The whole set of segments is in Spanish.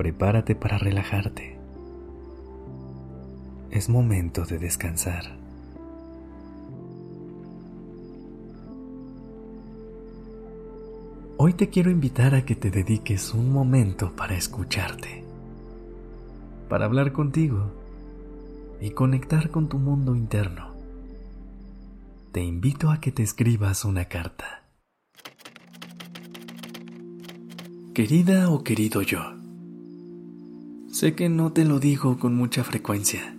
Prepárate para relajarte. Es momento de descansar. Hoy te quiero invitar a que te dediques un momento para escucharte, para hablar contigo y conectar con tu mundo interno. Te invito a que te escribas una carta. Querida o querido yo, sé que no te lo digo con mucha frecuencia,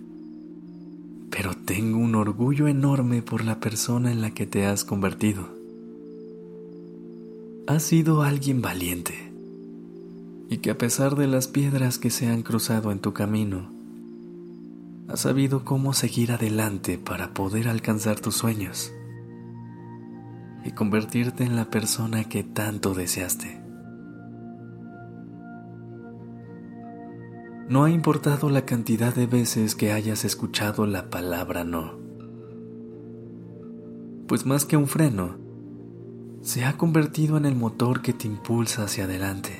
pero tengo un orgullo enorme por la persona en la que te has convertido has sido alguien valiente y que a pesar de las piedras que se han cruzado en tu camino, has sabido cómo seguir adelante para poder alcanzar tus sueños y convertirte en la persona que tanto deseaste. No ha importado la cantidad de veces que hayas escuchado la palabra no, pues más que un freno, se ha convertido en el motor que te impulsa hacia adelante.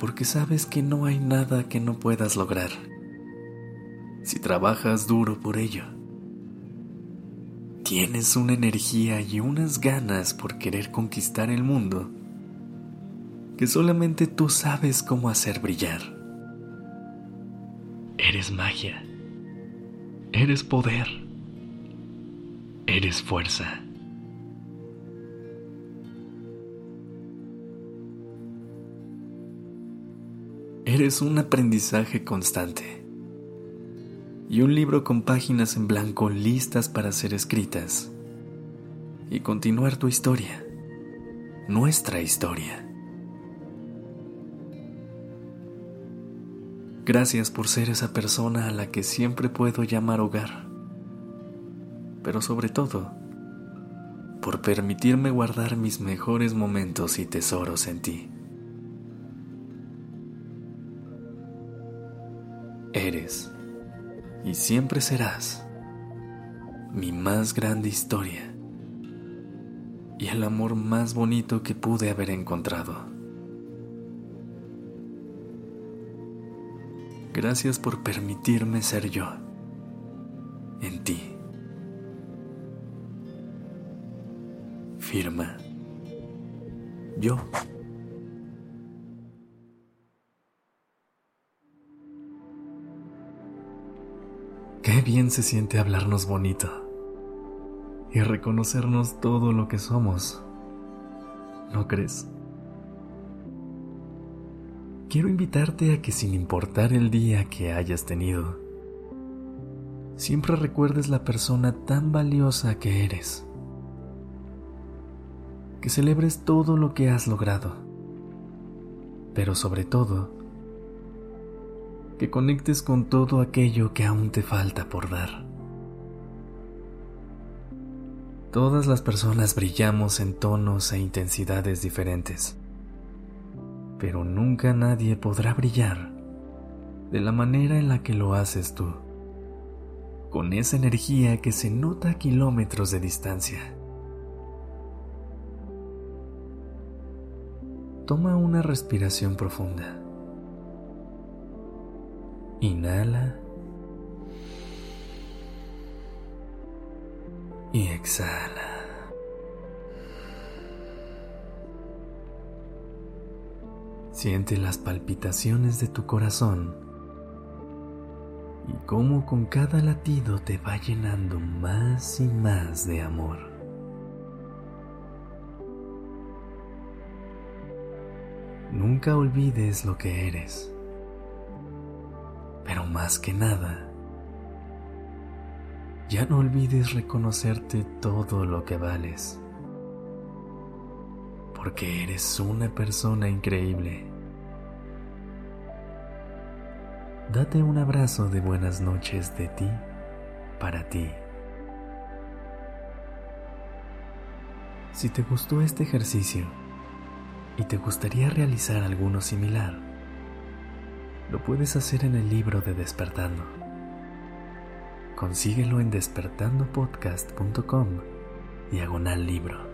Porque sabes que no hay nada que no puedas lograr si trabajas duro por ello. Tienes una energía y unas ganas por querer conquistar el mundo que solamente tú sabes cómo hacer brillar. Eres magia. Eres poder eres fuerza. Eres un aprendizaje constante y un libro con páginas en blanco listas para ser escritas y continuar tu historia, nuestra historia. Gracias por ser esa persona a la que siempre puedo llamar hogar pero sobre todo, por permitirme guardar mis mejores momentos y tesoros en ti. Eres y siempre serás mi más grande historia y el amor más bonito que pude haber encontrado. Gracias por permitirme ser yo en ti. firma. Yo. Qué bien se siente hablarnos bonito y reconocernos todo lo que somos. ¿No crees? Quiero invitarte a que sin importar el día que hayas tenido, siempre recuerdes la persona tan valiosa que eres que celebres todo lo que has logrado, pero sobre todo, que conectes con todo aquello que aún te falta por dar. Todas las personas brillamos en tonos e intensidades diferentes, pero nunca nadie podrá brillar de la manera en la que lo haces tú, con esa energía que se nota a kilómetros de distancia. Toma una respiración profunda. Inhala. Y exhala. Siente las palpitaciones de tu corazón y cómo con cada latido te va llenando más y más de amor. Nunca olvides lo que eres. Pero más que nada, ya no olvides reconocerte todo lo que vales. Porque eres una persona increíble date un abrazo de buenas noches de ti para ti. Si te gustó este ejercicio y te gustaría realizar alguno similar, lo puedes hacer en el libro de Despertando. Consíguelo en despertandopodcast.com diagonal libro.